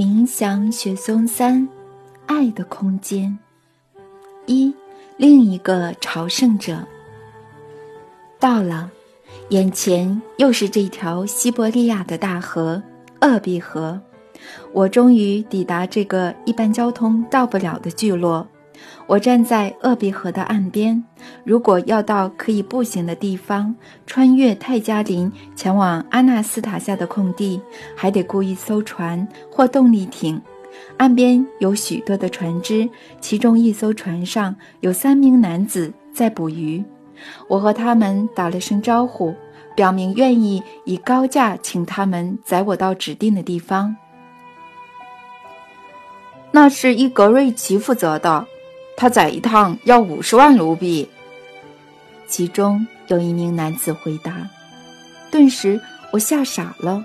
冥想雪松三，爱的空间。一，另一个朝圣者到了，眼前又是这条西伯利亚的大河——鄂毕河。我终于抵达这个一般交通到不了的聚落。我站在鄂毕河的岸边，如果要到可以步行的地方，穿越泰加林前往阿纳斯塔夏的空地，还得雇一艘船或动力艇。岸边有许多的船只，其中一艘船上有三名男子在捕鱼。我和他们打了声招呼，表明愿意以高价请他们载我到指定的地方。那是伊格瑞奇负责的。他载一趟要五十万卢比。其中有一名男子回答。顿时我吓傻了，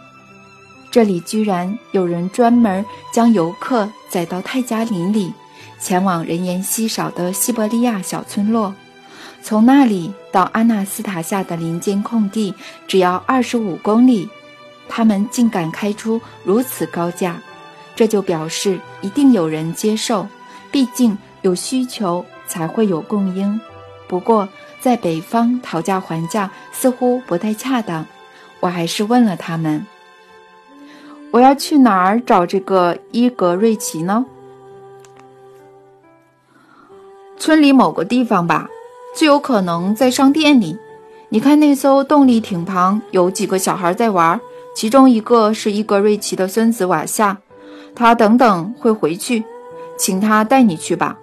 这里居然有人专门将游客载到泰加林里，前往人烟稀少的西伯利亚小村落。从那里到阿纳斯塔夏的林间空地只要二十五公里，他们竟敢开出如此高价，这就表示一定有人接受，毕竟。有需求才会有供应，不过在北方讨价还价似乎不太恰当。我还是问了他们：“我要去哪儿找这个伊格瑞奇呢？”村里某个地方吧，最有可能在商店里。你看那艘动力艇旁有几个小孩在玩，其中一个是伊格瑞奇的孙子瓦夏，他等等会回去，请他带你去吧。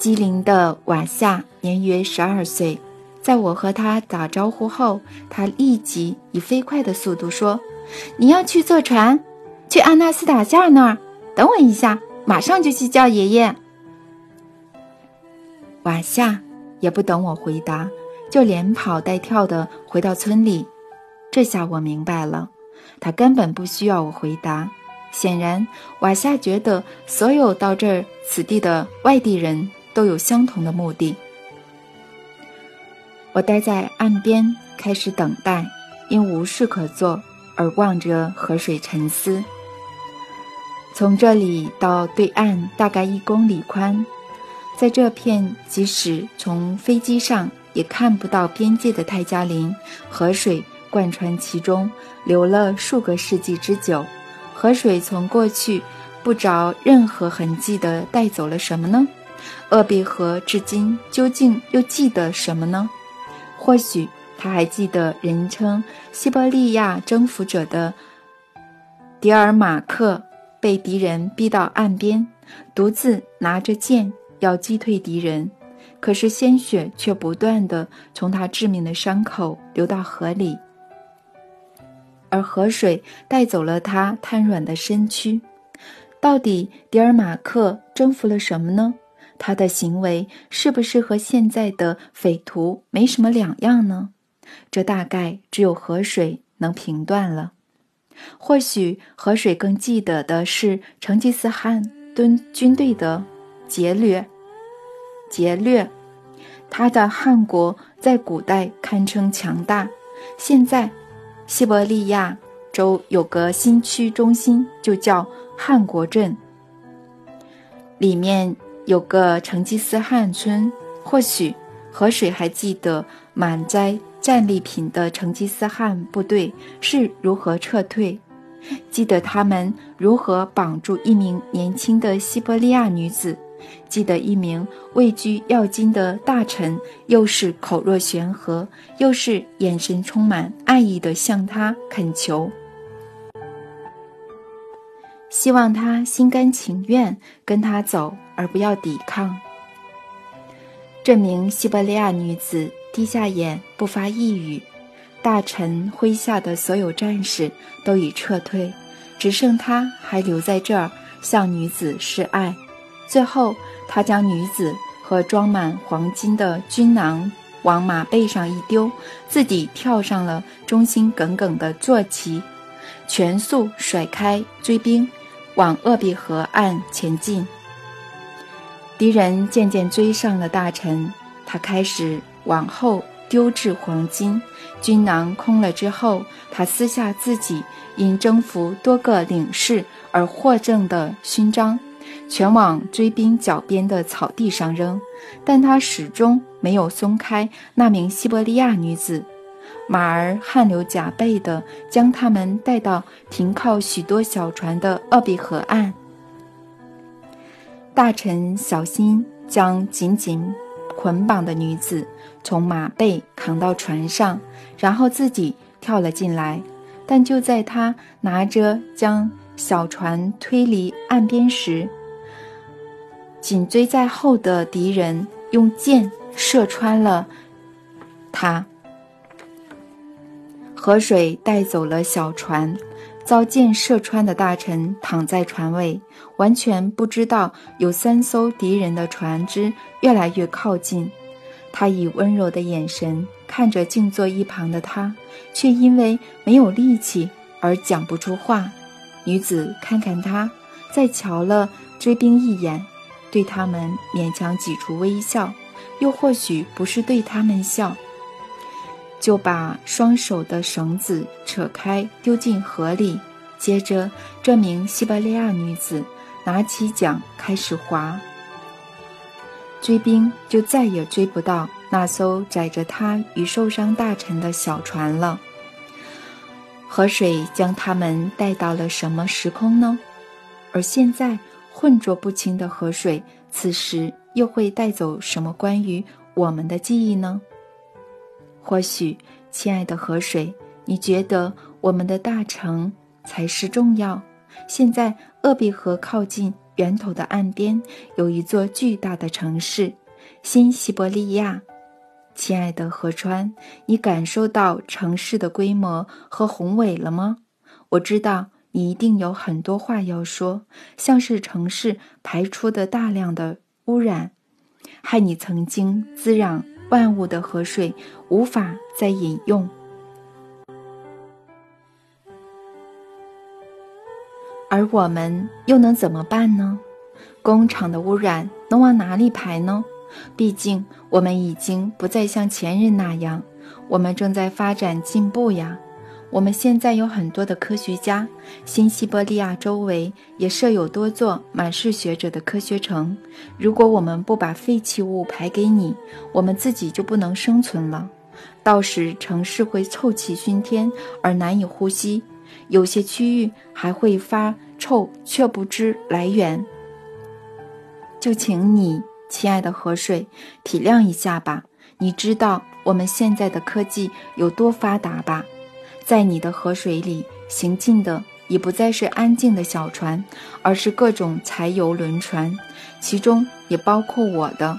机灵的瓦夏年约十二岁，在我和他打招呼后，他立即以飞快的速度说：“你要去坐船，去阿纳斯塔夏那儿？等我一下，马上就去叫爷爷。”瓦夏也不等我回答，就连跑带跳的回到村里。这下我明白了，他根本不需要我回答。显然，瓦夏觉得所有到这儿此地的外地人。都有相同的目的。我待在岸边，开始等待，因无事可做而望着河水沉思。从这里到对岸大概一公里宽，在这片即使从飞机上也看不到边界的泰加林，河水贯穿其中，流了数个世纪之久。河水从过去不着任何痕迹地带走了什么呢？鄂毕河至今究竟又记得什么呢？或许他还记得人称西伯利亚征服者的迪尔马克被敌人逼到岸边，独自拿着剑要击退敌人，可是鲜血却不断的从他致命的伤口流到河里，而河水带走了他瘫软的身躯。到底迪尔马克征服了什么呢？他的行为是不是和现在的匪徒没什么两样呢？这大概只有河水能评断了。或许河水更记得的是成吉思汗敦军队的劫掠。劫掠，他的汉国在古代堪称强大。现在，西伯利亚州有个新区中心，就叫汉国镇，里面。有个成吉思汗村，或许河水还记得满载战利品的成吉思汗部队是如何撤退，记得他们如何绑住一名年轻的西伯利亚女子，记得一名位居要津的大臣，又是口若悬河，又是眼神充满爱意的向他恳求。希望他心甘情愿跟他走，而不要抵抗。这名西伯利亚女子低下眼，不发一语。大臣麾下的所有战士都已撤退，只剩他还留在这儿向女子示爱。最后，他将女子和装满黄金的军囊往马背上一丢，自己跳上了忠心耿耿的坐骑，全速甩开追兵。往鄂毕河岸前进，敌人渐渐追上了大臣。他开始往后丢掷黄金，军囊空了之后，他撕下自己因征服多个领事而获赠的勋章，全往追兵脚边的草地上扔，但他始终没有松开那名西伯利亚女子。马儿汗流浃背地将他们带到停靠许多小船的鄂比河岸。大臣小心将紧紧捆绑的女子从马背扛到船上，然后自己跳了进来。但就在他拿着将小船推离岸边时，紧追在后的敌人用箭射穿了他。河水带走了小船，遭箭射穿的大臣躺在船尾，完全不知道有三艘敌人的船只越来越靠近。他以温柔的眼神看着静坐一旁的他，却因为没有力气而讲不出话。女子看看他，再瞧了追兵一眼，对他们勉强挤出微笑，又或许不是对他们笑。就把双手的绳子扯开，丢进河里。接着，这名西伯利亚女子拿起桨开始划，追兵就再也追不到那艘载着他与受伤大臣的小船了。河水将他们带到了什么时空呢？而现在，浑浊不清的河水，此时又会带走什么关于我们的记忆呢？或许，亲爱的河水，你觉得我们的大城才是重要。现在，鄂毕河靠近源头的岸边有一座巨大的城市——新西伯利亚。亲爱的河川，你感受到城市的规模和宏伟了吗？我知道你一定有很多话要说，像是城市排出的大量的污染，害你曾经滋养。万物的河水无法再引用，而我们又能怎么办呢？工厂的污染能往哪里排呢？毕竟我们已经不再像前人那样，我们正在发展进步呀。我们现在有很多的科学家，新西伯利亚周围也设有多座满是学者的科学城。如果我们不把废弃物排给你，我们自己就不能生存了。到时城市会臭气熏天而难以呼吸，有些区域还会发臭却不知来源。就请你，亲爱的河水，体谅一下吧。你知道我们现在的科技有多发达吧？在你的河水里行进的已不再是安静的小船，而是各种柴油轮船，其中也包括我的。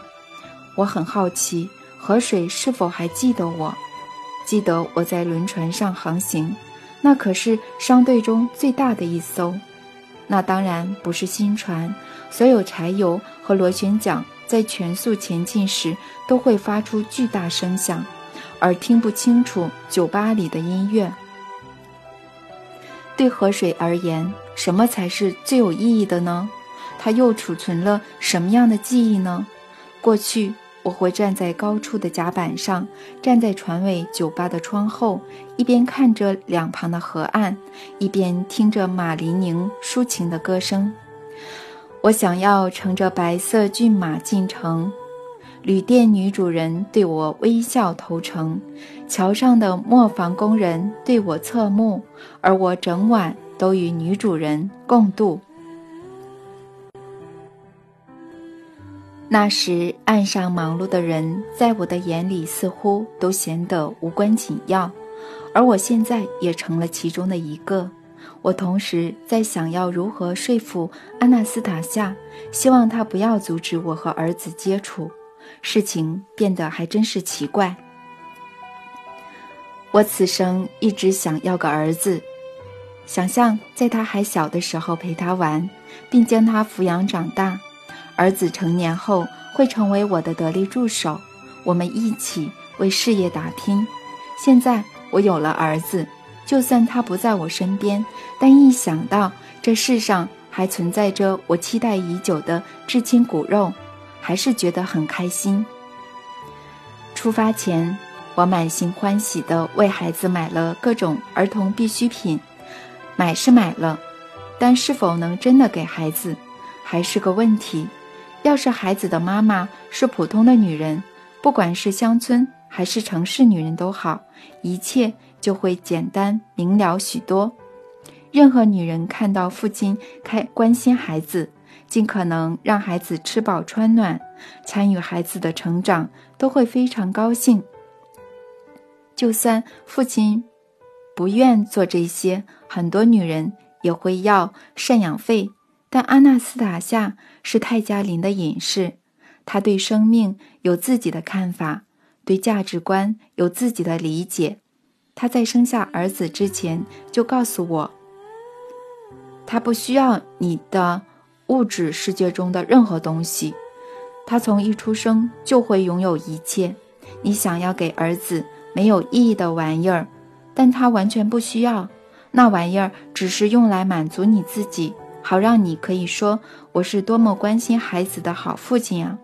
我很好奇，河水是否还记得我？记得我在轮船上航行，那可是商队中最大的一艘。那当然不是新船，所有柴油和螺旋桨在全速前进时都会发出巨大声响。而听不清楚酒吧里的音乐。对河水而言，什么才是最有意义的呢？它又储存了什么样的记忆呢？过去，我会站在高处的甲板上，站在船尾酒吧的窗后，一边看着两旁的河岸，一边听着马林宁抒情的歌声。我想要乘着白色骏马进城。旅店女主人对我微笑投诚，桥上的磨坊工人对我侧目，而我整晚都与女主人共度。那时，岸上忙碌的人在我的眼里似乎都显得无关紧要，而我现在也成了其中的一个。我同时在想要如何说服安娜斯塔夏，希望他不要阻止我和儿子接触。事情变得还真是奇怪。我此生一直想要个儿子，想象在他还小的时候陪他玩，并将他抚养长大。儿子成年后会成为我的得力助手，我们一起为事业打拼。现在我有了儿子，就算他不在我身边，但一想到这世上还存在着我期待已久的至亲骨肉。还是觉得很开心。出发前，我满心欢喜地为孩子买了各种儿童必需品，买是买了，但是否能真的给孩子，还是个问题。要是孩子的妈妈是普通的女人，不管是乡村还是城市女人都好，一切就会简单明了许多。任何女人看到父亲开关心孩子，尽可能让孩子吃饱穿暖，参与孩子的成长，都会非常高兴。就算父亲不愿做这些，很多女人也会要赡养费。但阿纳斯塔夏是泰加林的隐士，他对生命有自己的看法，对价值观有自己的理解。他在生下儿子之前就告诉我，他不需要你的物质世界中的任何东西，他从一出生就会拥有一切。你想要给儿子没有意义的玩意儿，但他完全不需要，那玩意儿只是用来满足你自己。好让你可以说我是多么关心孩子的好父亲啊！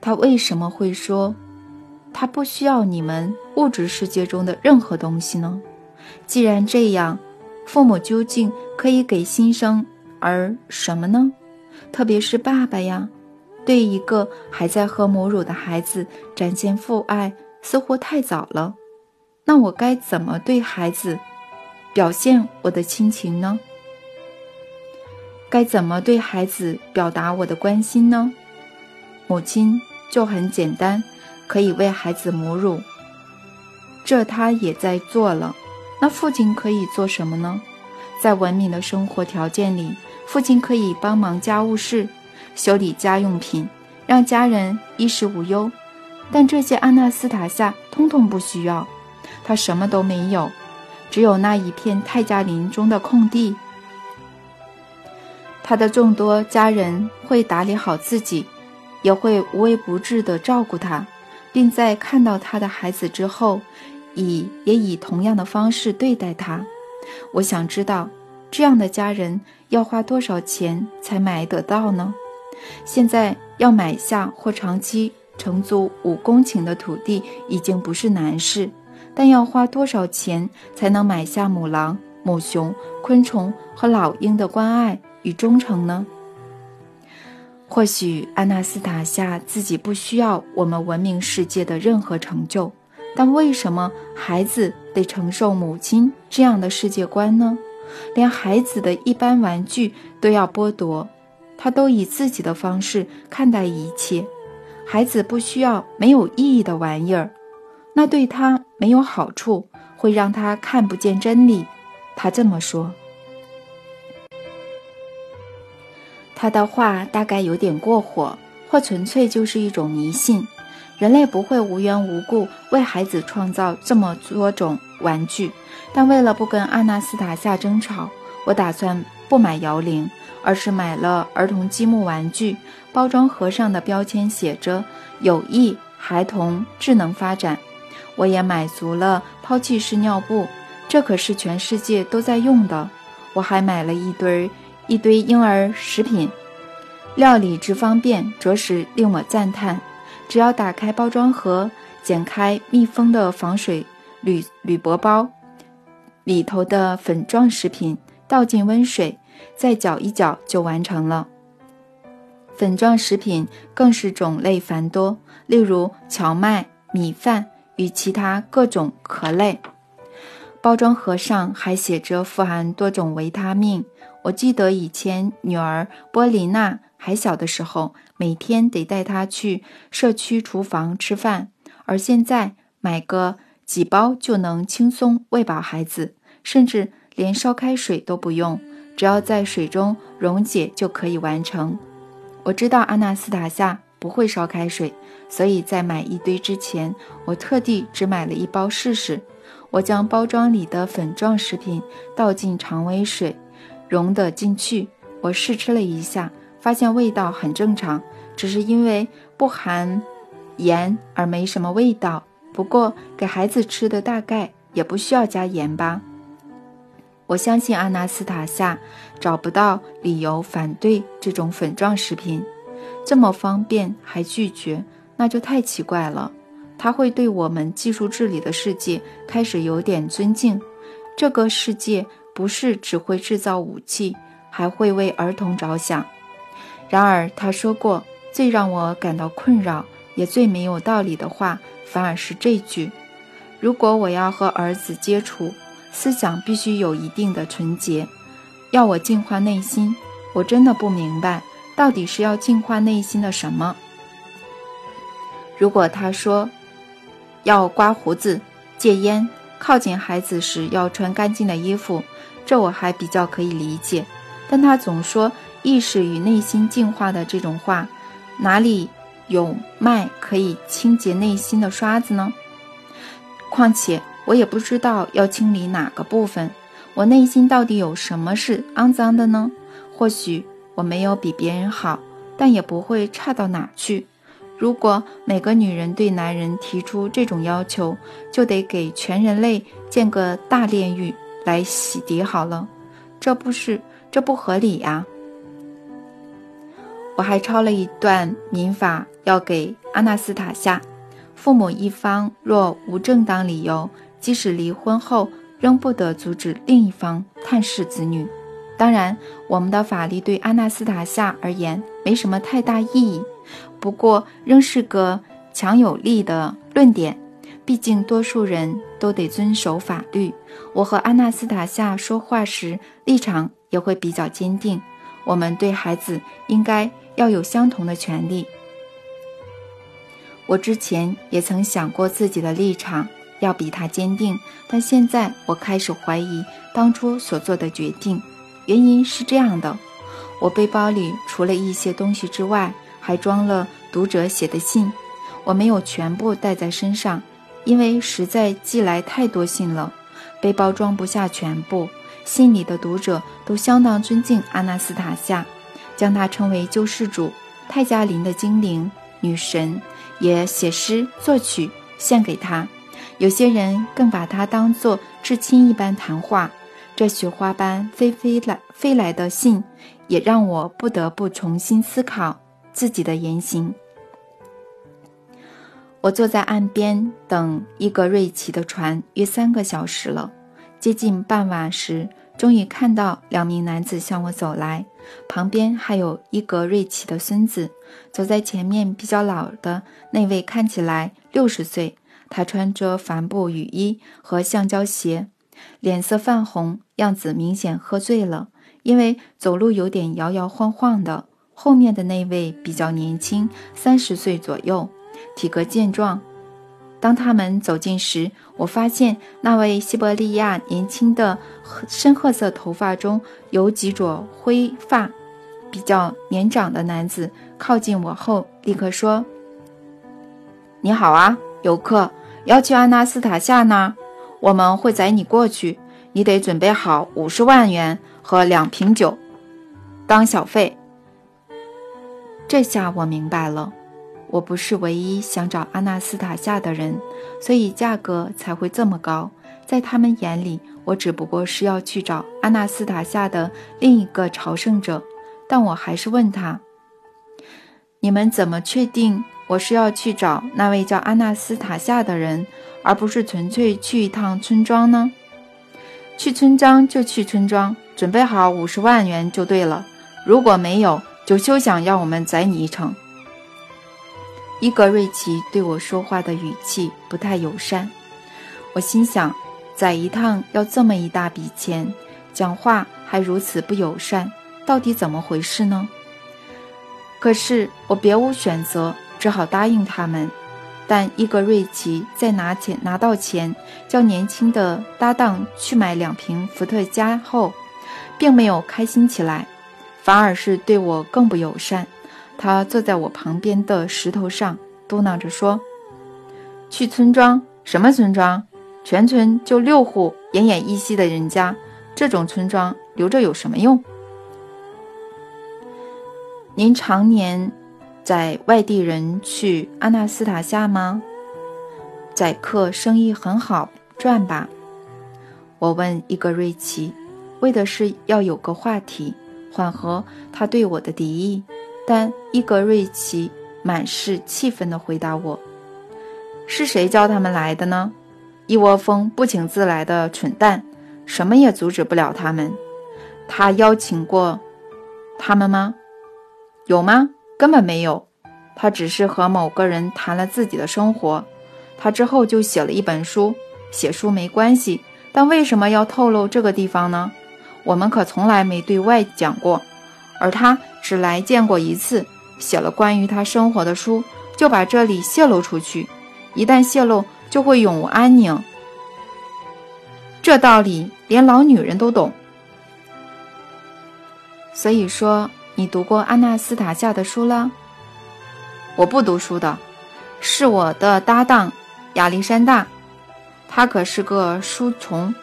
他为什么会说他不需要你们物质世界中的任何东西呢？既然这样，父母究竟可以给新生儿什么呢？特别是爸爸呀，对一个还在喝母乳的孩子展现父爱似乎太早了。那我该怎么对孩子？表现我的亲情呢？该怎么对孩子表达我的关心呢？母亲就很简单，可以为孩子母乳，这他也在做了。那父亲可以做什么呢？在文明的生活条件里，父亲可以帮忙家务事，修理家用品，让家人衣食无忧。但这些阿纳斯塔夏通通不需要，他什么都没有。只有那一片泰加林中的空地，他的众多家人会打理好自己，也会无微不至地照顾他，并在看到他的孩子之后，以也以同样的方式对待他。我想知道，这样的家人要花多少钱才买得到呢？现在要买下或长期承租五公顷的土地，已经不是难事。但要花多少钱才能买下母狼、母熊、昆虫和老鹰的关爱与忠诚呢？或许安娜斯塔夏自己不需要我们文明世界的任何成就，但为什么孩子得承受母亲这样的世界观呢？连孩子的一般玩具都要剥夺，他都以自己的方式看待一切。孩子不需要没有意义的玩意儿。那对他没有好处，会让他看不见真理。他这么说。他的话大概有点过火，或纯粹就是一种迷信。人类不会无缘无故为孩子创造这么多种玩具。但为了不跟阿纳斯塔夏争吵，我打算不买摇铃，而是买了儿童积木玩具。包装盒上的标签写着“有益孩童智能发展”。我也买足了抛弃式尿布，这可是全世界都在用的。我还买了一堆一堆婴儿食品，料理之方便，着实令我赞叹。只要打开包装盒，剪开密封的防水铝铝箔包，里头的粉状食品倒进温水，再搅一搅就完成了。粉状食品更是种类繁多，例如荞麦、米饭。与其他各种壳类，包装盒上还写着富含多种维他命。我记得以前女儿波丽娜还小的时候，每天得带她去社区厨房吃饭，而现在买个几包就能轻松喂饱孩子，甚至连烧开水都不用，只要在水中溶解就可以完成。我知道阿纳斯塔夏不会烧开水。所以在买一堆之前，我特地只买了一包试试。我将包装里的粉状食品倒进常温水，溶得进去。我试吃了一下，发现味道很正常，只是因为不含盐而没什么味道。不过给孩子吃的大概也不需要加盐吧？我相信阿纳斯塔夏找不到理由反对这种粉状食品，这么方便还拒绝。那就太奇怪了，他会对我们技术治理的世界开始有点尊敬，这个世界不是只会制造武器，还会为儿童着想。然而，他说过最让我感到困扰也最没有道理的话，反而是这句：如果我要和儿子接触，思想必须有一定的纯洁。要我净化内心，我真的不明白，到底是要净化内心的什么？如果他说要刮胡子、戒烟，靠近孩子时要穿干净的衣服，这我还比较可以理解。但他总说意识与内心净化的这种话，哪里有卖可以清洁内心的刷子呢？况且我也不知道要清理哪个部分。我内心到底有什么是肮脏的呢？或许我没有比别人好，但也不会差到哪去。如果每个女人对男人提出这种要求，就得给全人类建个大炼狱来洗涤好了，这不是这不合理呀！我还抄了一段民法，要给阿纳斯塔夏：父母一方若无正当理由，即使离婚后。仍不得阻止另一方探视子女。当然，我们的法律对阿纳斯塔夏而言没什么太大意义，不过仍是个强有力的论点。毕竟，多数人都得遵守法律。我和阿纳斯塔夏说话时立场也会比较坚定。我们对孩子应该要有相同的权利。我之前也曾想过自己的立场。要比他坚定，但现在我开始怀疑当初所做的决定。原因是这样的：我背包里除了一些东西之外，还装了读者写的信。我没有全部带在身上，因为实在寄来太多信了，背包装不下全部。信里的读者都相当尊敬阿纳斯塔夏，将她称为救世主、泰加林的精灵、女神，也写诗作曲献给她。有些人更把她当作至亲一般谈话。这雪花般飞飞来飞来的信，也让我不得不重新思考自己的言行。我坐在岸边等伊格瑞奇的船约三个小时了。接近傍晚时，终于看到两名男子向我走来，旁边还有伊格瑞奇的孙子。走在前面比较老的那位看起来六十岁。他穿着帆布雨衣和橡胶鞋，脸色泛红，样子明显喝醉了，因为走路有点摇摇晃晃的。后面的那位比较年轻，三十岁左右，体格健壮。当他们走近时，我发现那位西伯利亚年轻的深褐色头发中有几撮灰发、比较年长的男子靠近我后，立刻说：“你好啊，游客。”要去阿纳斯塔夏那，我们会载你过去。你得准备好五十万元和两瓶酒当小费。这下我明白了，我不是唯一想找阿纳斯塔夏的人，所以价格才会这么高。在他们眼里，我只不过是要去找阿纳斯塔夏的另一个朝圣者。但我还是问他：“你们怎么确定？”我是要去找那位叫阿纳斯塔夏的人，而不是纯粹去一趟村庄呢。去村庄就去村庄，准备好五十万元就对了。如果没有，就休想让我们载你一程。伊格瑞奇对我说话的语气不太友善，我心想，载一趟要这么一大笔钱，讲话还如此不友善，到底怎么回事呢？可是我别无选择。只好答应他们，但伊格瑞奇在拿钱拿到钱，叫年轻的搭档去买两瓶伏特加后，并没有开心起来，反而是对我更不友善。他坐在我旁边的石头上，嘟囔着说：“去村庄？什么村庄？全村就六户奄奄一息的人家，这种村庄留着有什么用？您常年……”在外地人去阿纳斯塔夏吗？宰客生意很好赚吧？我问伊格瑞奇，为的是要有个话题缓和他对我的敌意。但伊格瑞奇满是气愤地回答我：“是谁叫他们来的呢？一窝蜂不请自来的蠢蛋！什么也阻止不了他们。他邀请过他们吗？有吗？根本没有。他只是和某个人谈了自己的生活。他之后就写了一本书。写书没关系，但为什么要透露这个地方呢？我们可从来没对外讲过。而他只来见过一次，写了关于他生活的书，就把这里泄露出去。一旦泄露，就会永无安宁。这道理连老女人都懂。所以说，你读过阿纳斯塔夏的书了？我不读书的，是我的搭档亚历山大，他可是个书虫。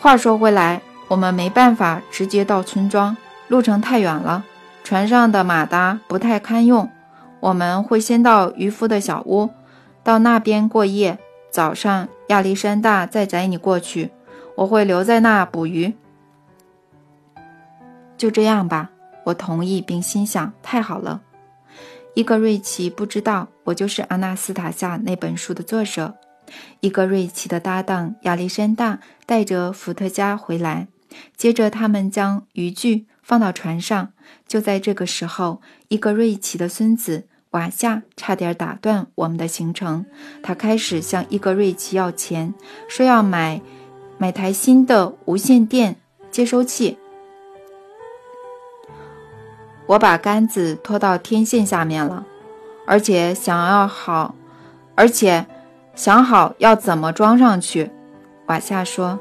话说回来，我们没办法直接到村庄，路程太远了，船上的马达不太堪用。我们会先到渔夫的小屋，到那边过夜。早上亚历山大再载你过去，我会留在那捕鱼。就这样吧，我同意，并心想：太好了。伊格瑞奇不知道我就是阿纳斯塔夏那本书的作者。伊格瑞奇的搭档亚历山大带着伏特加回来，接着他们将渔具放到船上。就在这个时候，伊格瑞奇的孙子瓦夏差点打断我们的行程。他开始向伊格瑞奇要钱，说要买买台新的无线电接收器。我把杆子拖到天线下面了，而且想要好，而且想好要怎么装上去。瓦夏说，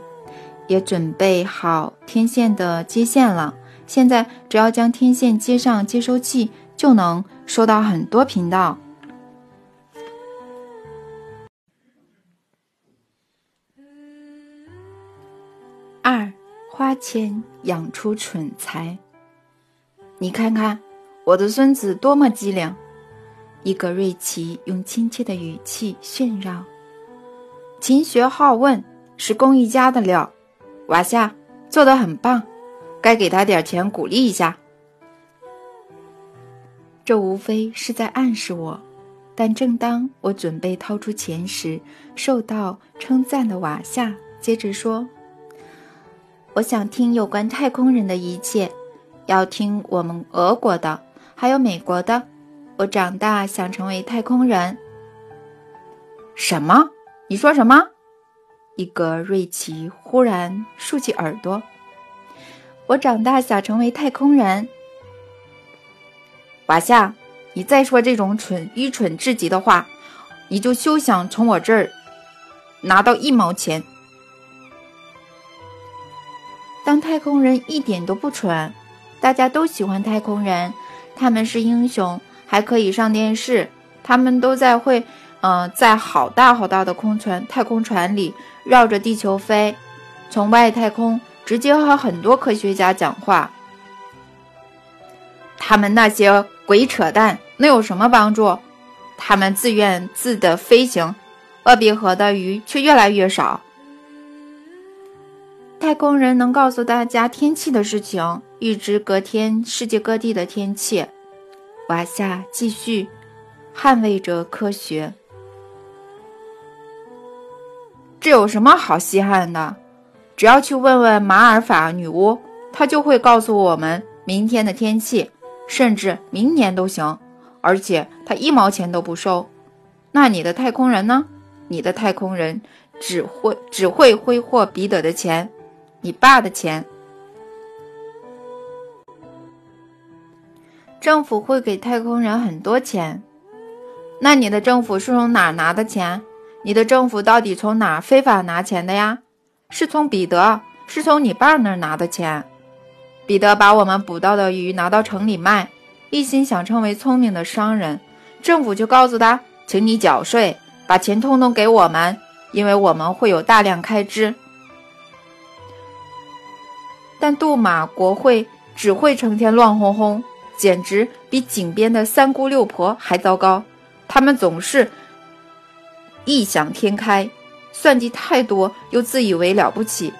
也准备好天线的接线了。现在只要将天线接上接收器，就能收到很多频道。二，花钱养出蠢材。你看看，我的孙子多么机灵！伊格瑞奇用亲切的语气炫耀。勤学好问是工艺家的料，瓦夏做得很棒，该给他点钱鼓励一下。这无非是在暗示我，但正当我准备掏出钱时，受到称赞的瓦夏接着说：“我想听有关太空人的一切。”要听我们俄国的，还有美国的。我长大想成为太空人。什么？你说什么？一个瑞奇忽然竖起耳朵。我长大想成为太空人。瓦夏，你再说这种蠢、愚蠢至极的话，你就休想从我这儿拿到一毛钱。当太空人一点都不蠢。大家都喜欢太空人，他们是英雄，还可以上电视。他们都在会，嗯，在好大好大的空船、太空船里绕着地球飞，从外太空直接和很多科学家讲话。他们那些鬼扯淡，能有什么帮助？他们自愿自的飞行，鄂比河的鱼却越来越少。太空人能告诉大家天气的事情。预知隔天世界各地的天气，瓦夏继续捍卫着科学。这有什么好稀罕的？只要去问问马尔法女巫，她就会告诉我们明天的天气，甚至明年都行。而且她一毛钱都不收。那你的太空人呢？你的太空人只会只会挥霍彼得的钱，你爸的钱。政府会给太空人很多钱，那你的政府是从哪拿的钱？你的政府到底从哪非法拿钱的呀？是从彼得，是从你爸那儿拿的钱。彼得把我们捕到的鱼拿到城里卖，一心想成为聪明的商人。政府就告诉他，请你缴税，把钱通通给我们，因为我们会有大量开支。但杜马国会只会成天乱哄哄。简直比井边的三姑六婆还糟糕，他们总是异想天开，算计太多，又自以为了不起。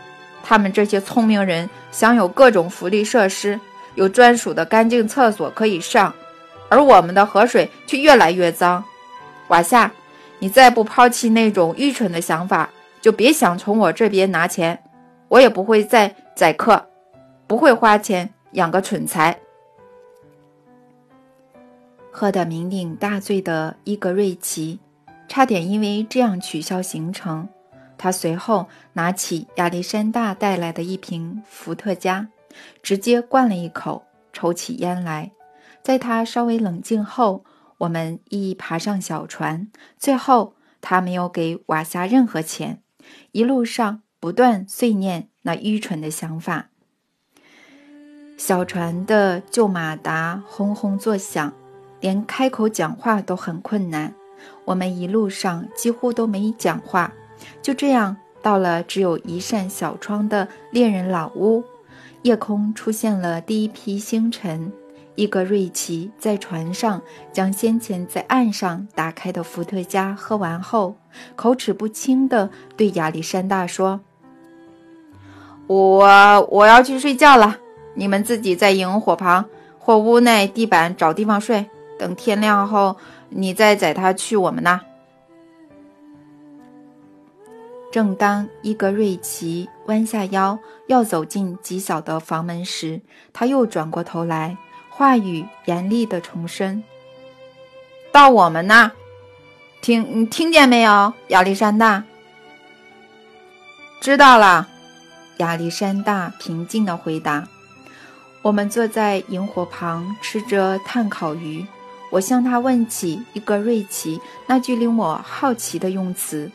他们这些聪明人享有各种福利设施，有专属的干净厕所可以上，而我们的河水却越来越脏。瓦夏，你再不抛弃那种愚蠢的想法，就别想从我这边拿钱。我也不会再宰客，不会花钱养个蠢材。喝得酩酊大醉的伊格瑞奇，差点因为这样取消行程。他随后拿起亚历山大带来的一瓶伏特加，直接灌了一口，抽起烟来。在他稍微冷静后，我们一一爬上小船。最后，他没有给瓦夏任何钱，一路上不断碎念那愚蠢的想法。小船的旧马达轰轰作响。连开口讲话都很困难，我们一路上几乎都没讲话。就这样，到了只有一扇小窗的猎人老屋，夜空出现了第一批星辰。伊格瑞奇在船上将先前在岸上打开的伏特加喝完后，口齿不清地对亚历山大说：“我我要去睡觉了，你们自己在营火旁或屋内地板找地方睡。”等天亮后，你再载他去我们那。正当伊格瑞奇弯下腰要走进极小的房门时，他又转过头来，话语严厉地重申：“到我们那，听你听见没有，亚历山大？”知道了，亚历山大平静地回答。我们坐在萤火旁吃着炭烤鱼。我向他问起伊格瑞奇那句令我好奇的用词：“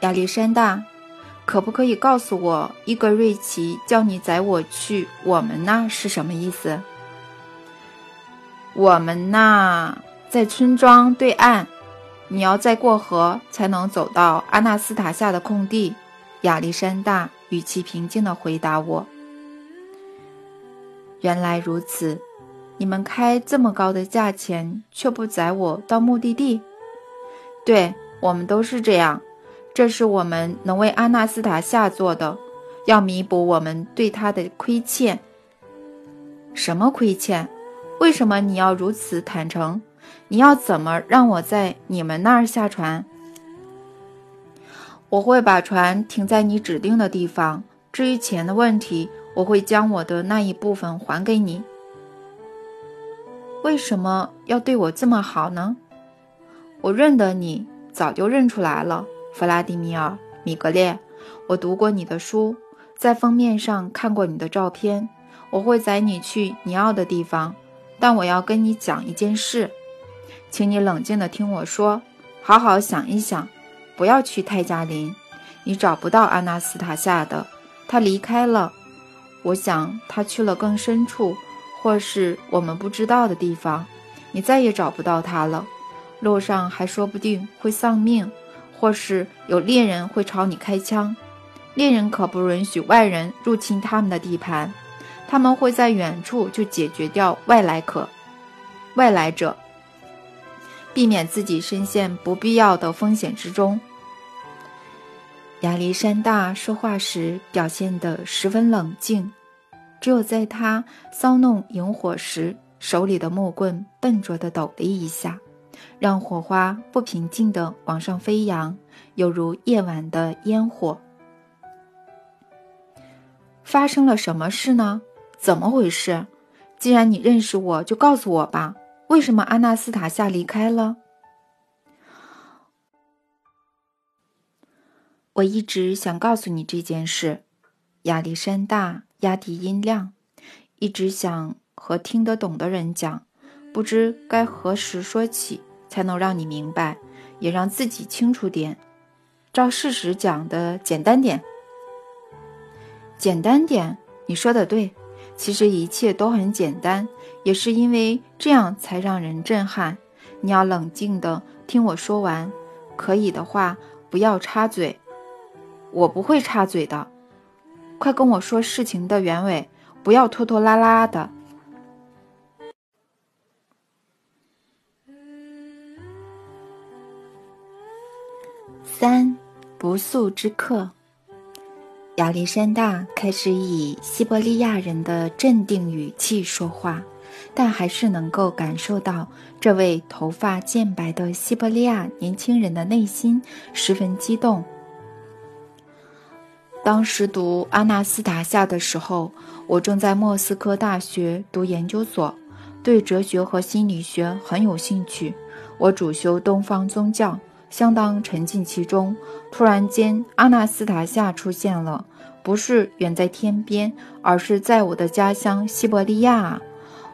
亚历山大，可不可以告诉我，伊格瑞奇叫你载我去我们那是什么意思？”“我们那在村庄对岸，你要再过河才能走到阿纳斯塔夏的空地。”亚历山大语气平静地回答我：“原来如此。”你们开这么高的价钱，却不载我到目的地？对我们都是这样，这是我们能为阿纳斯塔夏做的，要弥补我们对他的亏欠。什么亏欠？为什么你要如此坦诚？你要怎么让我在你们那儿下船？我会把船停在你指定的地方。至于钱的问题，我会将我的那一部分还给你。为什么要对我这么好呢？我认得你，早就认出来了，弗拉迪米尔·米格列。我读过你的书，在封面上看过你的照片。我会载你去你要的地方，但我要跟你讲一件事，请你冷静地听我说，好好想一想，不要去泰加林。你找不到阿纳斯塔夏的，他离开了。我想他去了更深处。或是我们不知道的地方，你再也找不到他了。路上还说不定会丧命，或是有猎人会朝你开枪。猎人可不允许外人入侵他们的地盘，他们会在远处就解决掉外来客、外来者，避免自己深陷不必要的风险之中。亚历山大说话时表现得十分冷静。只有在他骚弄萤火时，手里的木棍笨拙地抖了一下，让火花不平静地往上飞扬，犹如夜晚的烟火。发生了什么事呢？怎么回事？既然你认识我，就告诉我吧。为什么阿纳斯塔夏离开了？我一直想告诉你这件事，亚历山大。压低音量，一直想和听得懂的人讲，不知该何时说起才能让你明白，也让自己清楚点。照事实讲的简单点，简单点。你说的对，其实一切都很简单，也是因为这样才让人震撼。你要冷静的听我说完，可以的话不要插嘴。我不会插嘴的。快跟我说事情的原委，不要拖拖拉拉的。三不速之客，亚历山大开始以西伯利亚人的镇定语气说话，但还是能够感受到这位头发渐白的西伯利亚年轻人的内心十分激动。当时读阿纳斯塔夏的时候，我正在莫斯科大学读研究所，对哲学和心理学很有兴趣。我主修东方宗教，相当沉浸其中。突然间，阿纳斯塔夏出现了，不是远在天边，而是在我的家乡西伯利亚。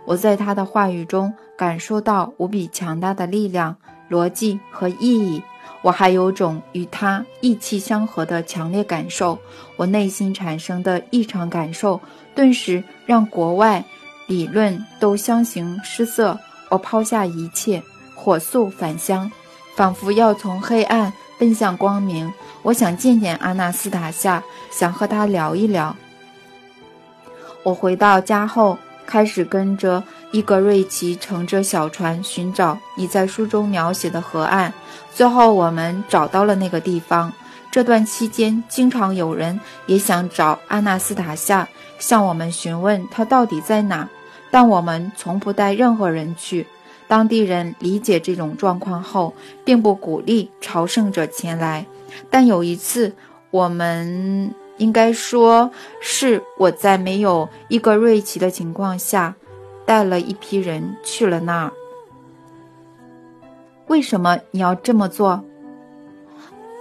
我在他的话语中感受到无比强大的力量、逻辑和意义。我还有种与他意气相合的强烈感受，我内心产生的异常感受，顿时让国外理论都相形失色。我抛下一切，火速返乡，仿佛要从黑暗奔向光明。我想见见阿纳斯塔夏，想和他聊一聊。我回到家后。开始跟着伊格瑞奇乘着小船寻找你在书中描写的河岸，最后我们找到了那个地方。这段期间，经常有人也想找阿纳斯塔夏，向我们询问他到底在哪，但我们从不带任何人去。当地人理解这种状况后，并不鼓励朝圣者前来。但有一次，我们。应该说是我在没有伊格瑞奇的情况下，带了一批人去了那儿。为什么你要这么做？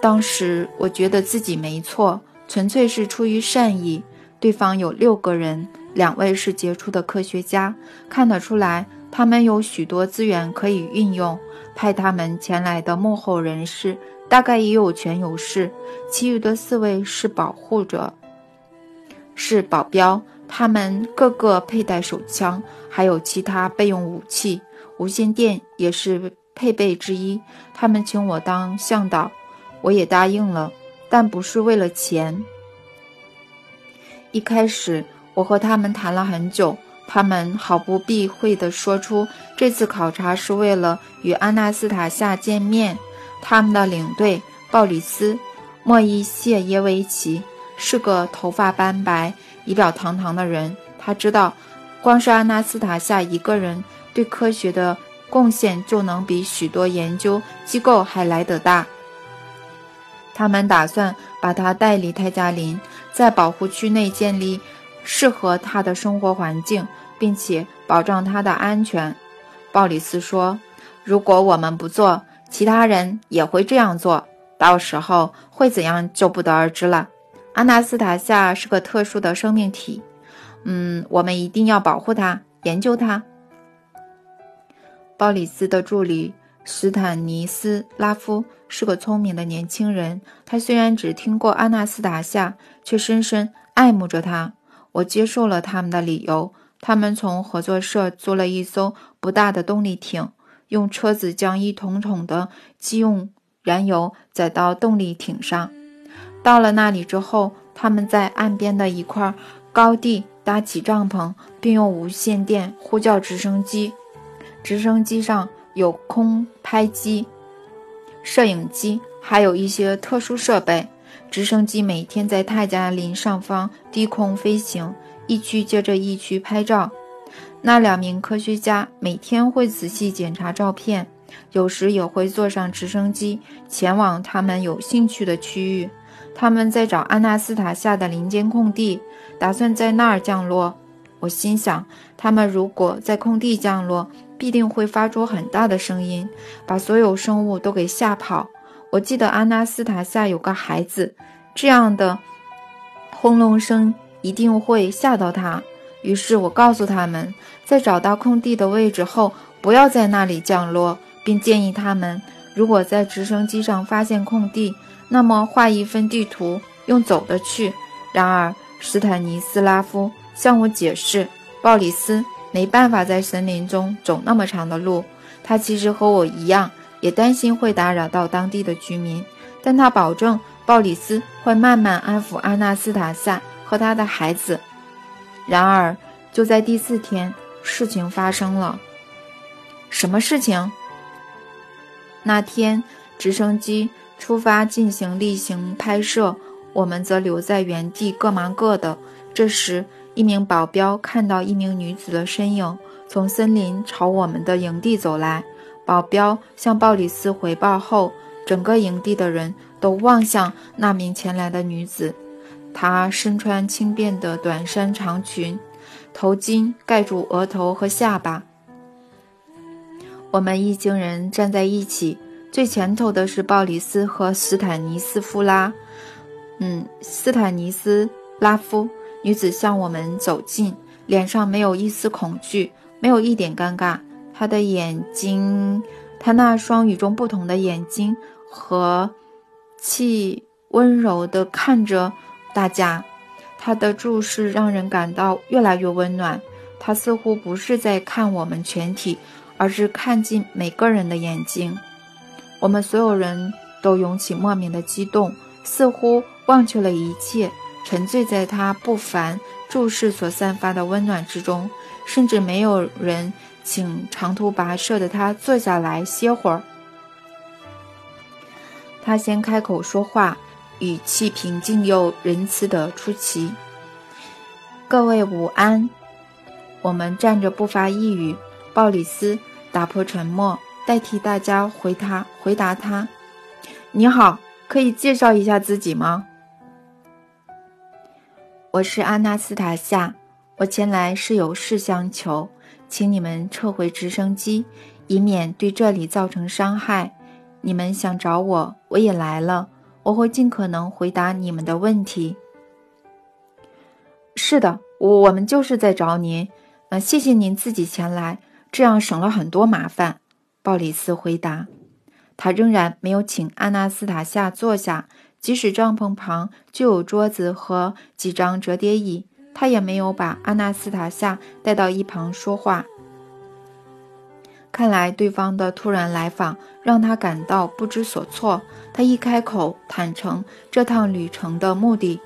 当时我觉得自己没错，纯粹是出于善意。对方有六个人，两位是杰出的科学家，看得出来他们有许多资源可以运用。派他们前来的幕后人士。大概也有权有势，其余的四位是保护者，是保镖，他们个个佩戴手枪，还有其他备用武器，无线电也是配备之一。他们请我当向导，我也答应了，但不是为了钱。一开始我和他们谈了很久，他们毫不避讳地说出这次考察是为了与阿纳斯塔夏见面。他们的领队鲍里斯·莫伊谢耶维奇是个头发斑白、仪表堂堂的人。他知道，光是阿纳斯塔夏一个人对科学的贡献就能比许多研究机构还来得大。他们打算把他带离泰加林，在保护区内建立适合他的生活环境，并且保障他的安全。鲍里斯说：“如果我们不做，”其他人也会这样做，到时候会怎样就不得而知了。阿纳斯塔夏是个特殊的生命体，嗯，我们一定要保护它，研究它。鲍里斯的助理斯坦尼斯拉夫是个聪明的年轻人，他虽然只听过阿纳斯塔夏，却深深爱慕着他。我接受了他们的理由，他们从合作社租了一艘不大的动力艇。用车子将一桶桶的机用燃油载到动力艇上。到了那里之后，他们在岸边的一块高地搭起帐篷，并用无线电呼叫直升机。直升机上有空拍机、摄影机，还有一些特殊设备。直升机每天在泰加林上方低空飞行，一区接着一区拍照。那两名科学家每天会仔细检查照片，有时也会坐上直升机前往他们有兴趣的区域。他们在找安纳斯塔夏的林间空地，打算在那儿降落。我心想，他们如果在空地降落，必定会发出很大的声音，把所有生物都给吓跑。我记得安纳斯塔夏有个孩子，这样的轰隆声一定会吓到他。于是我告诉他们，在找到空地的位置后，不要在那里降落，并建议他们，如果在直升机上发现空地，那么画一份地图，用走的去。然而，斯坦尼斯拉夫向我解释，鲍里斯没办法在森林中走那么长的路。他其实和我一样，也担心会打扰到当地的居民，但他保证鲍里斯会慢慢安抚阿纳斯塔夏和他的孩子。然而，就在第四天，事情发生了。什么事情？那天，直升机出发进行例行拍摄，我们则留在原地各忙各的。这时，一名保镖看到一名女子的身影从森林朝我们的营地走来。保镖向鲍里斯回报后，整个营地的人都望向那名前来的女子。她身穿轻便的短衫长裙，头巾盖住额头和下巴。我们一行人站在一起，最前头的是鲍里斯和斯坦尼斯夫拉。嗯，斯坦尼斯拉夫女子向我们走近，脸上没有一丝恐惧，没有一点尴尬。她的眼睛，她那双与众不同的眼睛和气温柔地看着大家，他的注视让人感到越来越温暖。他似乎不是在看我们全体。而是看进每个人的眼睛，我们所有人都涌起莫名的激动，似乎忘却了一切，沉醉在他不凡注视所散发的温暖之中，甚至没有人请长途跋涉的他坐下来歇会儿。他先开口说话，语气平静又仁慈的出奇：“各位午安。”我们站着不发一语。鲍里斯。打破沉默，代替大家回他回答他：“你好，可以介绍一下自己吗？”我是阿纳斯塔夏，我前来是有事相求，请你们撤回直升机，以免对这里造成伤害。你们想找我，我也来了，我会尽可能回答你们的问题。是的，我我们就是在找您。呃，谢谢您自己前来。这样省了很多麻烦，鲍里斯回答。他仍然没有请阿纳斯塔夏坐下，即使帐篷旁就有桌子和几张折叠椅，他也没有把阿纳斯塔夏带到一旁说话。看来对方的突然来访让他感到不知所措。他一开口，坦诚这趟旅程的目的。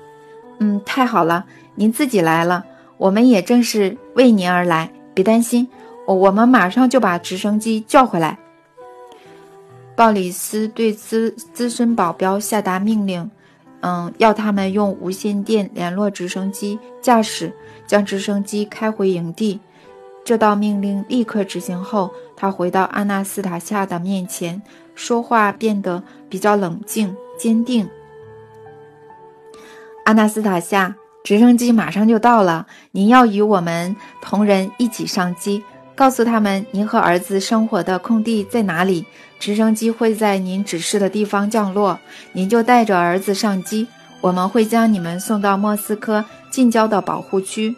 嗯，太好了，您自己来了，我们也正是为您而来。别担心。我我们马上就把直升机叫回来。鲍里斯对资资深保镖下达命令，嗯，要他们用无线电联络直升机驾驶，将直升机开回营地。这道命令立刻执行后，他回到阿纳斯塔夏的面前，说话变得比较冷静坚定。阿纳斯塔夏，直升机马上就到了，您要与我们同仁一起上机。告诉他们，您和儿子生活的空地在哪里？直升机会在您指示的地方降落，您就带着儿子上机。我们会将你们送到莫斯科近郊的保护区，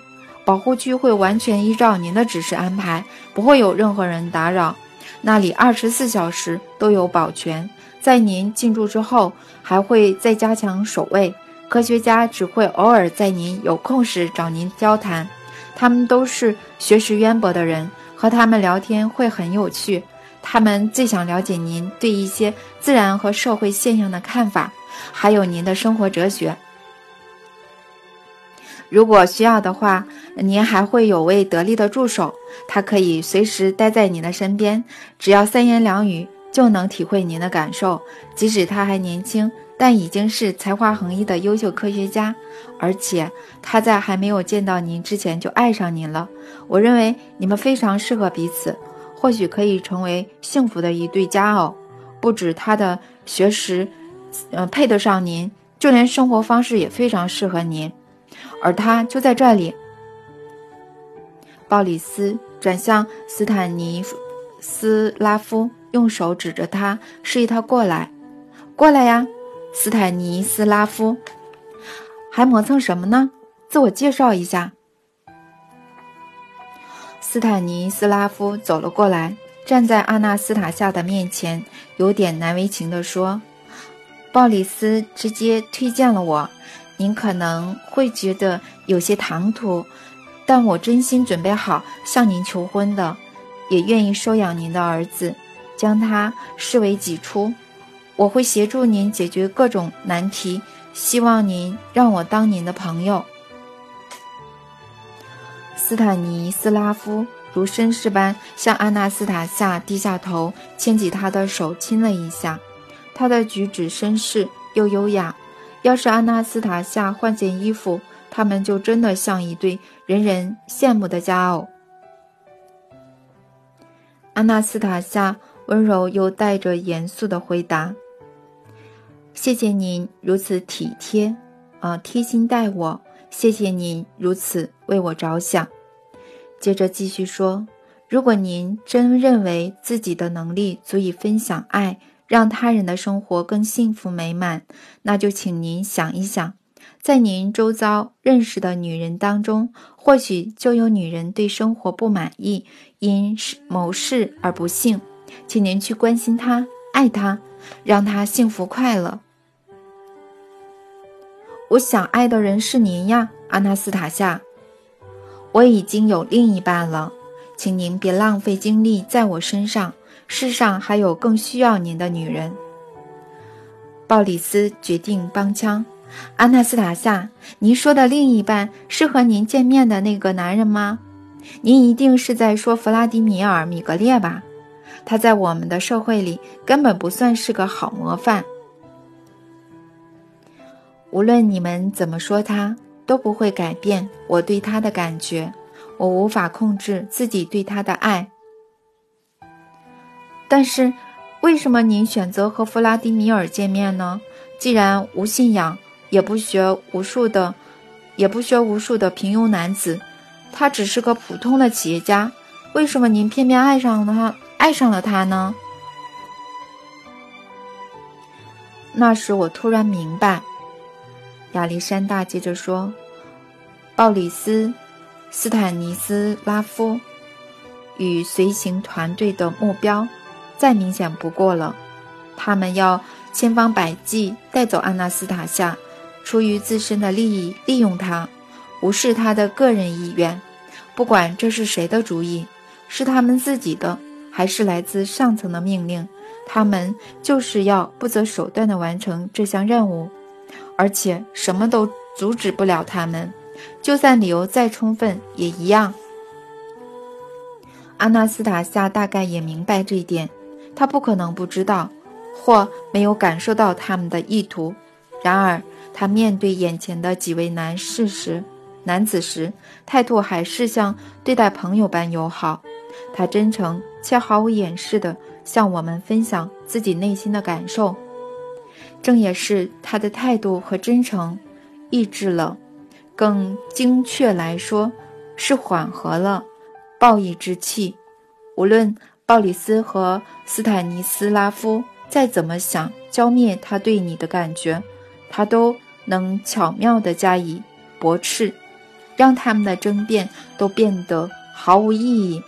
保护区会完全依照您的指示安排，不会有任何人打扰。那里二十四小时都有保全，在您进驻之后还会再加强守卫。科学家只会偶尔在您有空时找您交谈，他们都是学识渊博的人。和他们聊天会很有趣，他们最想了解您对一些自然和社会现象的看法，还有您的生活哲学。如果需要的话，您还会有位得力的助手，他可以随时待在您的身边，只要三言两语就能体会您的感受。即使他还年轻。但已经是才华横溢的优秀科学家，而且他在还没有见到您之前就爱上您了。我认为你们非常适合彼此，或许可以成为幸福的一对佳偶。不止他的学识，呃，配得上您，就连生活方式也非常适合您。而他就在这里。鲍里斯转向斯坦尼斯拉夫，用手指着他，示意他过来，过来呀。斯坦尼斯拉夫，还磨蹭什么呢？自我介绍一下。斯坦尼斯拉夫走了过来，站在阿纳斯塔夏的面前，有点难为情地说：“鲍里斯直接推荐了我，您可能会觉得有些唐突，但我真心准备好向您求婚的，也愿意收养您的儿子，将他视为己出。”我会协助您解决各种难题，希望您让我当您的朋友。斯坦尼斯拉夫如绅士般向阿纳斯塔夏低下头，牵起她的手亲了一下。他的举止绅士又优雅。要是阿纳斯塔夏换件衣服，他们就真的像一对人人羡慕的佳偶。阿纳斯塔夏温柔又带着严肃的回答。谢谢您如此体贴，啊，贴心待我，谢谢您如此为我着想。接着继续说，如果您真认为自己的能力足以分享爱，让他人的生活更幸福美满，那就请您想一想，在您周遭认识的女人当中，或许就有女人对生活不满意，因某事而不幸，请您去关心她，爱她，让她幸福快乐。我想爱的人是您呀，阿纳斯塔夏。我已经有另一半了，请您别浪费精力在我身上。世上还有更需要您的女人。鲍里斯决定帮腔。阿纳斯塔夏，您说的另一半是和您见面的那个男人吗？您一定是在说弗拉迪米尔·米格列吧？他在我们的社会里根本不算是个好模范。无论你们怎么说他，都不会改变我对他的感觉。我无法控制自己对他的爱。但是，为什么您选择和弗拉迪米尔见面呢？既然无信仰，也不学无术的，也不学无术的平庸男子，他只是个普通的企业家。为什么您偏偏爱上了他？爱上了他呢？那时我突然明白。亚历山大接着说：“鲍里斯·斯坦尼斯拉夫与随行团队的目标再明显不过了，他们要千方百计带走安娜斯塔夏，出于自身的利益利用她，无视她的个人意愿。不管这是谁的主意，是他们自己的，还是来自上层的命令，他们就是要不择手段地完成这项任务。”而且什么都阻止不了他们，就算理由再充分也一样。阿纳斯塔夏大概也明白这一点，他不可能不知道，或没有感受到他们的意图。然而，他面对眼前的几位男士时，男子时，态度还是像对待朋友般友好。他真诚且毫无掩饰地向我们分享自己内心的感受。正也是他的态度和真诚，抑制了，更精确来说，是缓和了暴逸之气。无论鲍里斯和斯坦尼斯拉夫再怎么想浇灭他对你的感觉，他都能巧妙地加以驳斥，让他们的争辩都变得毫无意义。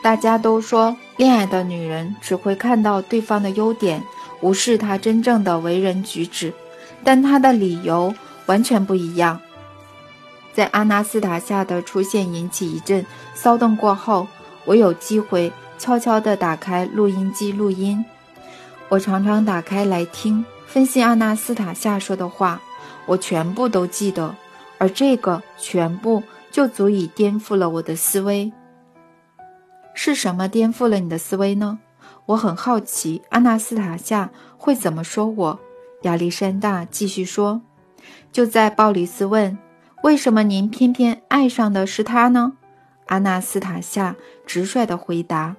大家都说，恋爱的女人只会看到对方的优点，无视他真正的为人举止。但他的理由完全不一样。在阿纳斯塔夏的出现引起一阵骚动过后，我有机会悄悄地打开录音机录音。我常常打开来听，分析阿纳斯塔夏说的话，我全部都记得，而这个全部就足以颠覆了我的思维。是什么颠覆了你的思维呢？我很好奇，阿纳斯塔夏会怎么说我？亚历山大继续说：“就在鲍里斯问为什么您偏偏爱上的是他呢？”阿纳斯塔夏直率地回答：“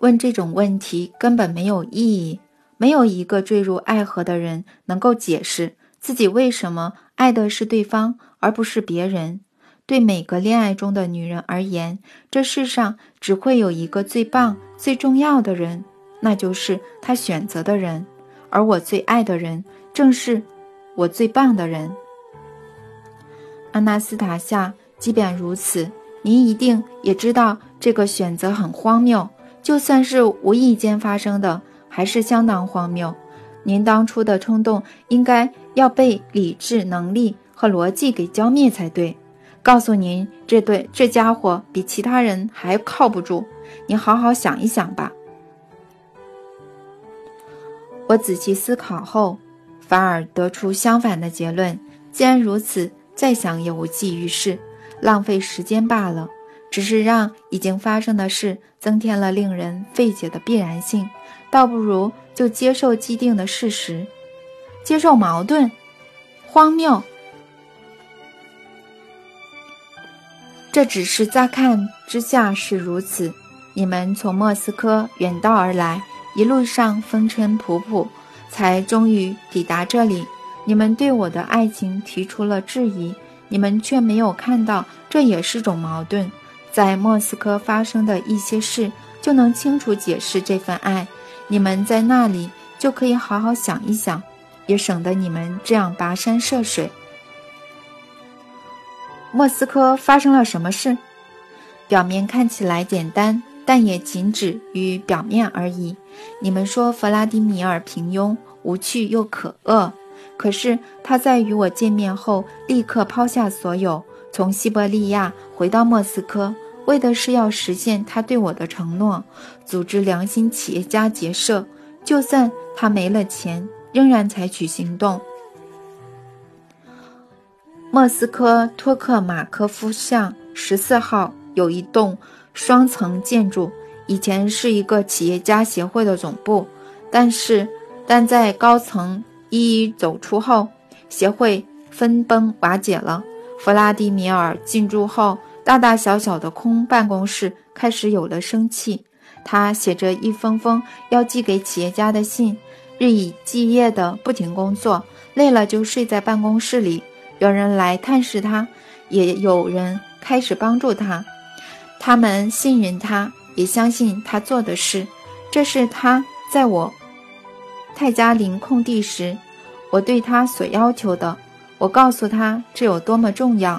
问这种问题根本没有意义，没有一个坠入爱河的人能够解释自己为什么爱的是对方而不是别人。”对每个恋爱中的女人而言，这世上只会有一个最棒、最重要的人，那就是她选择的人。而我最爱的人，正是我最棒的人。阿纳斯塔夏，即便如此，您一定也知道这个选择很荒谬。就算是无意间发生的，还是相当荒谬。您当初的冲动应该要被理智、能力和逻辑给浇灭才对。告诉您，这对这家伙比其他人还靠不住。您好好想一想吧。我仔细思考后，反而得出相反的结论。既然如此，再想也无济于事，浪费时间罢了，只是让已经发生的事增添了令人费解的必然性。倒不如就接受既定的事实，接受矛盾，荒谬。这只是乍看之下是如此。你们从莫斯科远道而来，一路上风尘仆仆，才终于抵达这里。你们对我的爱情提出了质疑，你们却没有看到这也是种矛盾。在莫斯科发生的一些事，就能清楚解释这份爱。你们在那里就可以好好想一想，也省得你们这样跋山涉水。莫斯科发生了什么事？表面看起来简单，但也仅止于表面而已。你们说弗拉迪米尔平庸、无趣又可恶。可是他在与我见面后，立刻抛下所有，从西伯利亚回到莫斯科，为的是要实现他对我的承诺，组织良心企业家结社。就算他没了钱，仍然采取行动。莫斯科托克马科夫巷十四号有一栋双层建筑，以前是一个企业家协会的总部，但是但在高层。一一走出后，协会分崩瓦解了。弗拉迪米尔进驻后，大大小小的空办公室开始有了生气。他写着一封封要寄给企业家的信，日以继夜的不停工作，累了就睡在办公室里。有人来探视他，也有人开始帮助他。他们信任他，也相信他做的事。这是他在我。泰加林空地时，我对他所要求的，我告诉他这有多么重要。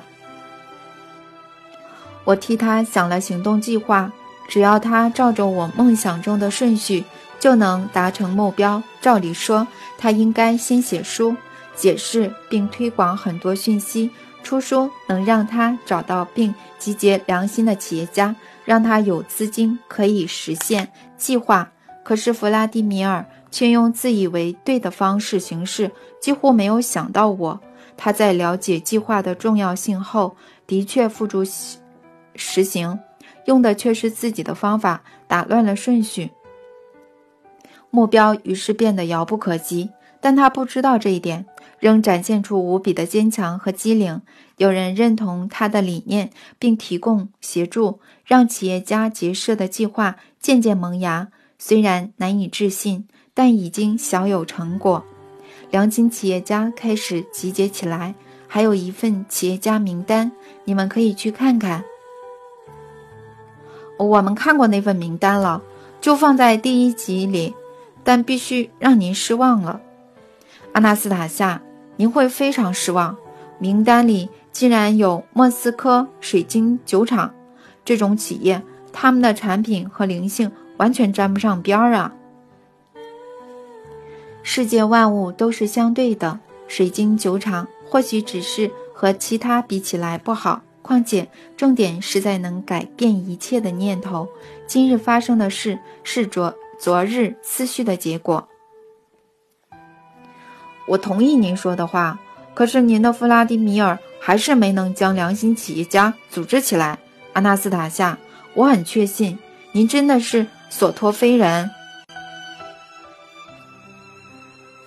我替他想了行动计划，只要他照着我梦想中的顺序，就能达成目标。照理说，他应该先写书，解释并推广很多讯息。出书能让他找到并集结良心的企业家，让他有资金可以实现计划。可是弗拉迪米尔。却用自以为对的方式行事，几乎没有想到我。他在了解计划的重要性后，的确付诸实行，用的却是自己的方法，打乱了顺序。目标于是变得遥不可及。但他不知道这一点，仍展现出无比的坚强和机灵。有人认同他的理念，并提供协助，让企业家结社的计划渐渐萌芽。虽然难以置信。但已经小有成果，良心企业家开始集结起来，还有一份企业家名单，你们可以去看看。我们看过那份名单了，就放在第一集里，但必须让您失望了，阿纳斯塔夏，您会非常失望。名单里竟然有莫斯科水晶酒厂这种企业，他们的产品和灵性完全沾不上边儿啊。世界万物都是相对的，水晶酒厂或许只是和其他比起来不好，况且重点是在能改变一切的念头。今日发生的事是昨昨日思绪的结果。我同意您说的话，可是您的弗拉迪米尔还是没能将良心企业家组织起来。阿纳斯塔夏，我很确信您真的是所托非人。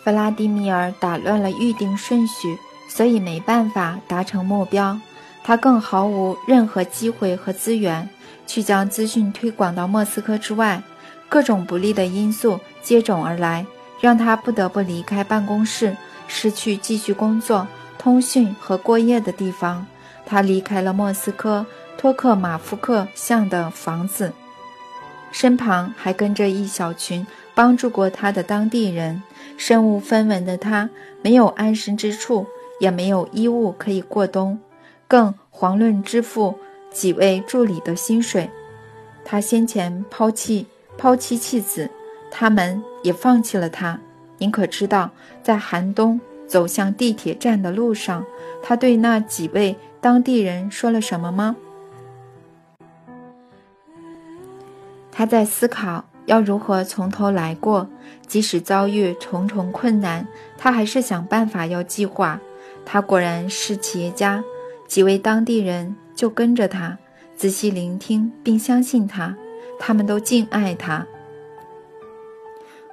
弗拉迪米尔打乱了预定顺序，所以没办法达成目标。他更毫无任何机会和资源去将资讯推广到莫斯科之外。各种不利的因素接踵而来，让他不得不离开办公室，失去继续工作、通讯和过夜的地方。他离开了莫斯科托克马夫克巷的房子，身旁还跟着一小群帮助过他的当地人。身无分文的他，没有安身之处，也没有衣物可以过冬，更遑论支付几位助理的薪水。他先前抛弃抛妻弃子，他们也放弃了他。您可知道，在寒冬走向地铁站的路上，他对那几位当地人说了什么吗？他在思考。要如何从头来过？即使遭遇重重困难，他还是想办法要计划。他果然是企业家，几位当地人就跟着他，仔细聆听并相信他，他们都敬爱他。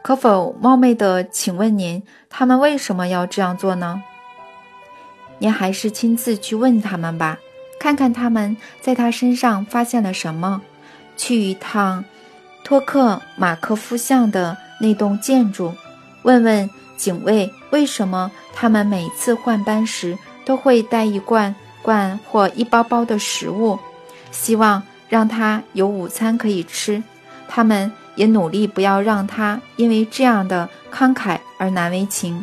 可否冒昧的请问您，他们为什么要这样做呢？您还是亲自去问他们吧，看看他们在他身上发现了什么。去一趟。托克马克夫像的那栋建筑，问问警卫为什么他们每次换班时都会带一罐罐或一包包的食物，希望让他有午餐可以吃。他们也努力不要让他因为这样的慷慨而难为情。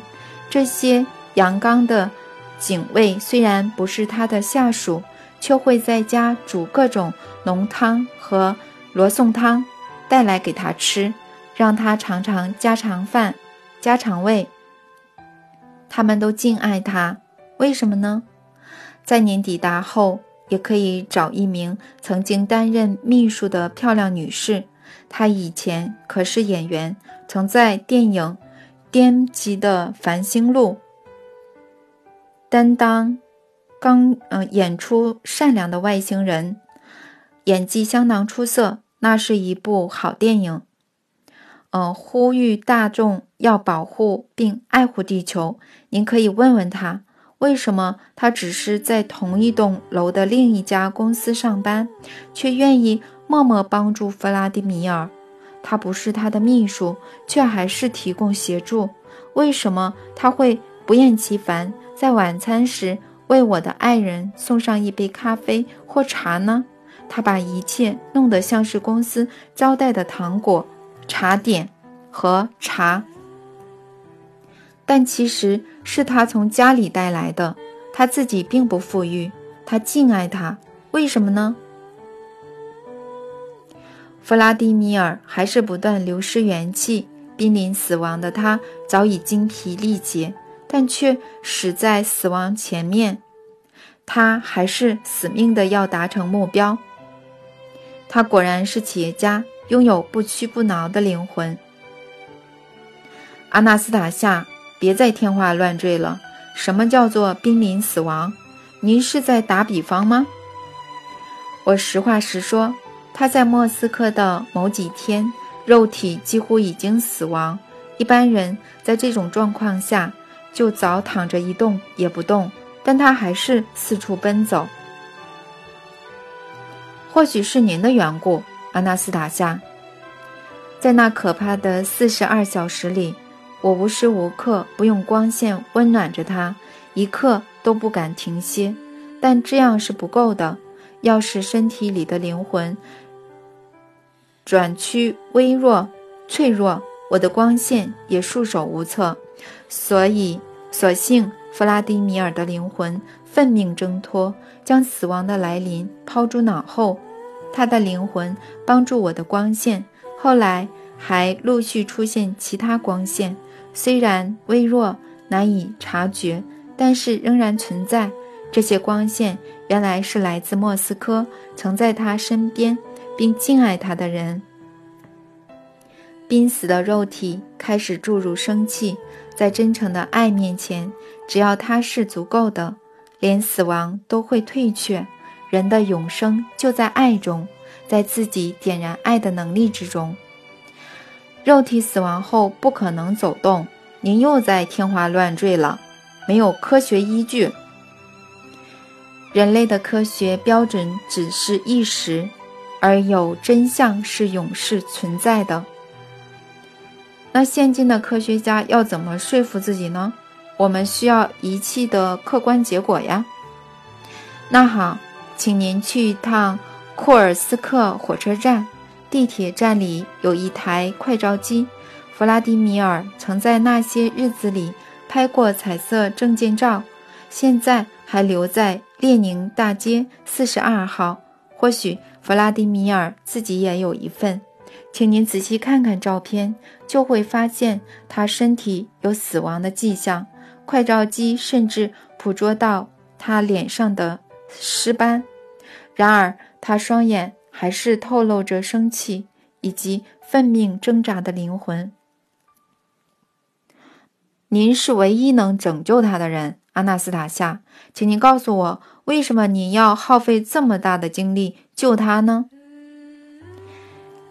这些阳刚的警卫虽然不是他的下属，却会在家煮各种浓汤和罗宋汤。带来给他吃，让他尝尝家常饭、家常味。他们都敬爱他，为什么呢？在您抵达后，也可以找一名曾经担任秘书的漂亮女士，她以前可是演员，曾在电影《颠级的繁星录》担当刚嗯演出善良的外星人，演技相当出色。那是一部好电影，呃，呼吁大众要保护并爱护地球。您可以问问他，为什么他只是在同一栋楼的另一家公司上班，却愿意默默帮助弗拉迪米尔？他不是他的秘书，却还是提供协助。为什么他会不厌其烦在晚餐时为我的爱人送上一杯咖啡或茶呢？他把一切弄得像是公司招待的糖果、茶点和茶，但其实是他从家里带来的。他自己并不富裕，他敬爱他，为什么呢？弗拉迪米尔还是不断流失元气，濒临死亡的他早已精疲力竭，但却死在死亡前面。他还是死命的要达成目标。他果然是企业家，拥有不屈不挠的灵魂。阿纳斯塔夏，别再天花乱坠了。什么叫做濒临死亡？您是在打比方吗？我实话实说，他在莫斯科的某几天，肉体几乎已经死亡。一般人在这种状况下就早躺着一动也不动，但他还是四处奔走。或许是您的缘故，阿纳斯塔夏。在那可怕的四十二小时里，我无时无刻不用光线温暖着他，一刻都不敢停歇。但这样是不够的，要使身体里的灵魂转趋微弱、脆弱，我的光线也束手无策。所以，索性弗拉迪米尔的灵魂奋命挣脱，将死亡的来临抛诸脑后。他的灵魂帮助我的光线，后来还陆续出现其他光线，虽然微弱难以察觉，但是仍然存在。这些光线原来是来自莫斯科，曾在他身边并敬爱他的人。濒死的肉体开始注入生气，在真诚的爱面前，只要它是足够的，连死亡都会退却。人的永生就在爱中，在自己点燃爱的能力之中。肉体死亡后不可能走动，您又在天花乱坠了，没有科学依据。人类的科学标准只是一时，而有真相是永世存在的。那现今的科学家要怎么说服自己呢？我们需要仪器的客观结果呀。那好。请您去一趟库尔斯克火车站，地铁站里有一台快照机。弗拉迪米尔曾在那些日子里拍过彩色证件照，现在还留在列宁大街四十二号。或许弗拉迪米尔自己也有一份，请您仔细看看照片，就会发现他身体有死亡的迹象。快照机甚至捕捉到他脸上的。尸斑，然而他双眼还是透露着生气以及奋命挣扎的灵魂。您是唯一能拯救他的人，阿纳斯塔夏，请您告诉我，为什么你要耗费这么大的精力救他呢？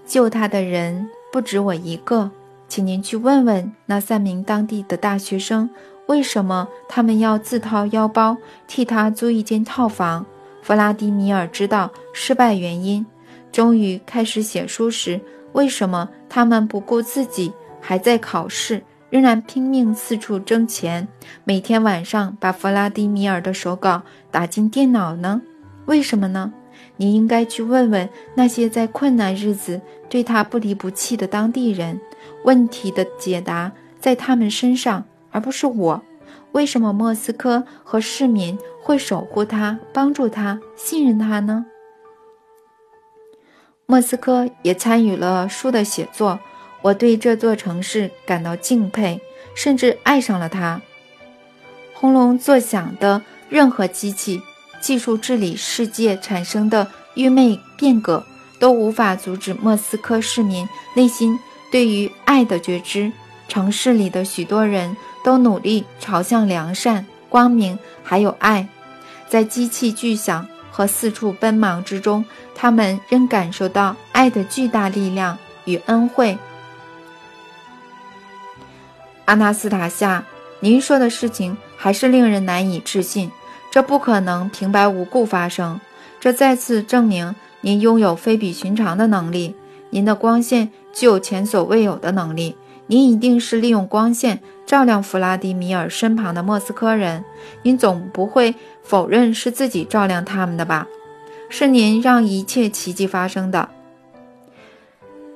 救他的人不止我一个，请您去问问那三名当地的大学生。为什么他们要自掏腰包替他租一间套房？弗拉迪米尔知道失败原因。终于开始写书时，为什么他们不顾自己还在考试，仍然拼命四处挣钱，每天晚上把弗拉迪米尔的手稿打进电脑呢？为什么呢？你应该去问问那些在困难日子对他不离不弃的当地人，问题的解答在他们身上，而不是我。为什么莫斯科和市民会守护他、帮助他、信任他呢？莫斯科也参与了书的写作，我对这座城市感到敬佩，甚至爱上了它。轰隆作响的任何机器。技术治理世界产生的愚昧变革，都无法阻止莫斯科市民内心对于爱的觉知。城市里的许多人都努力朝向良善、光明，还有爱。在机器巨响和四处奔忙之中，他们仍感受到爱的巨大力量与恩惠。阿纳斯塔夏，您说的事情还是令人难以置信。这不可能平白无故发生，这再次证明您拥有非比寻常的能力。您的光线具有前所未有的能力，您一定是利用光线照亮弗拉迪米尔身旁的莫斯科人。您总不会否认是自己照亮他们的吧？是您让一切奇迹发生的，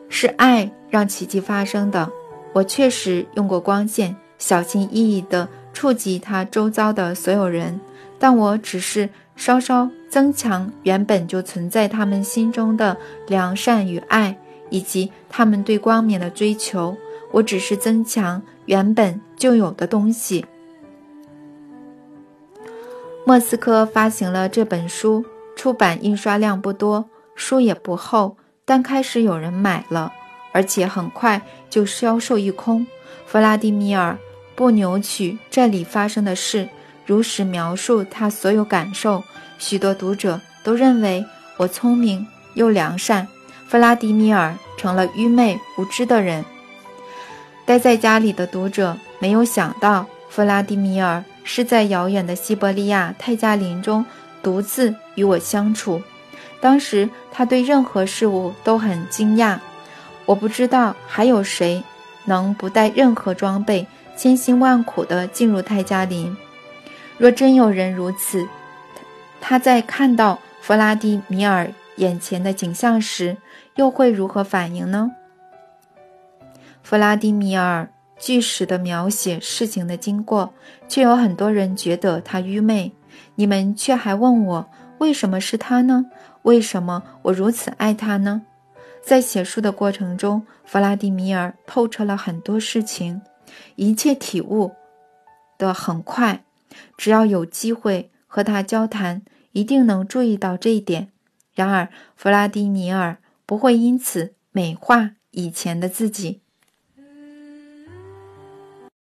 是爱让奇迹发生的。我确实用过光线，小心翼翼地触及他周遭的所有人。但我只是稍稍增强原本就存在他们心中的良善与爱，以及他们对光明的追求。我只是增强原本就有的东西。莫斯科发行了这本书，出版印刷量不多，书也不厚，但开始有人买了，而且很快就销售一空。弗拉迪米尔不扭曲这里发生的事。如实描述他所有感受，许多读者都认为我聪明又良善，弗拉迪米尔成了愚昧无知的人。待在家里的读者没有想到，弗拉迪米尔是在遥远的西伯利亚泰加林中独自与我相处。当时他对任何事物都很惊讶。我不知道还有谁能不带任何装备，千辛万苦地进入泰加林。若真有人如此，他在看到弗拉迪米尔眼前的景象时，又会如何反应呢？弗拉迪米尔据实地描写事情的经过，却有很多人觉得他愚昧。你们却还问我，为什么是他呢？为什么我如此爱他呢？在写书的过程中，弗拉迪米尔透彻了很多事情，一切体悟的很快。只要有机会和他交谈，一定能注意到这一点。然而，弗拉迪米尔不会因此美化以前的自己。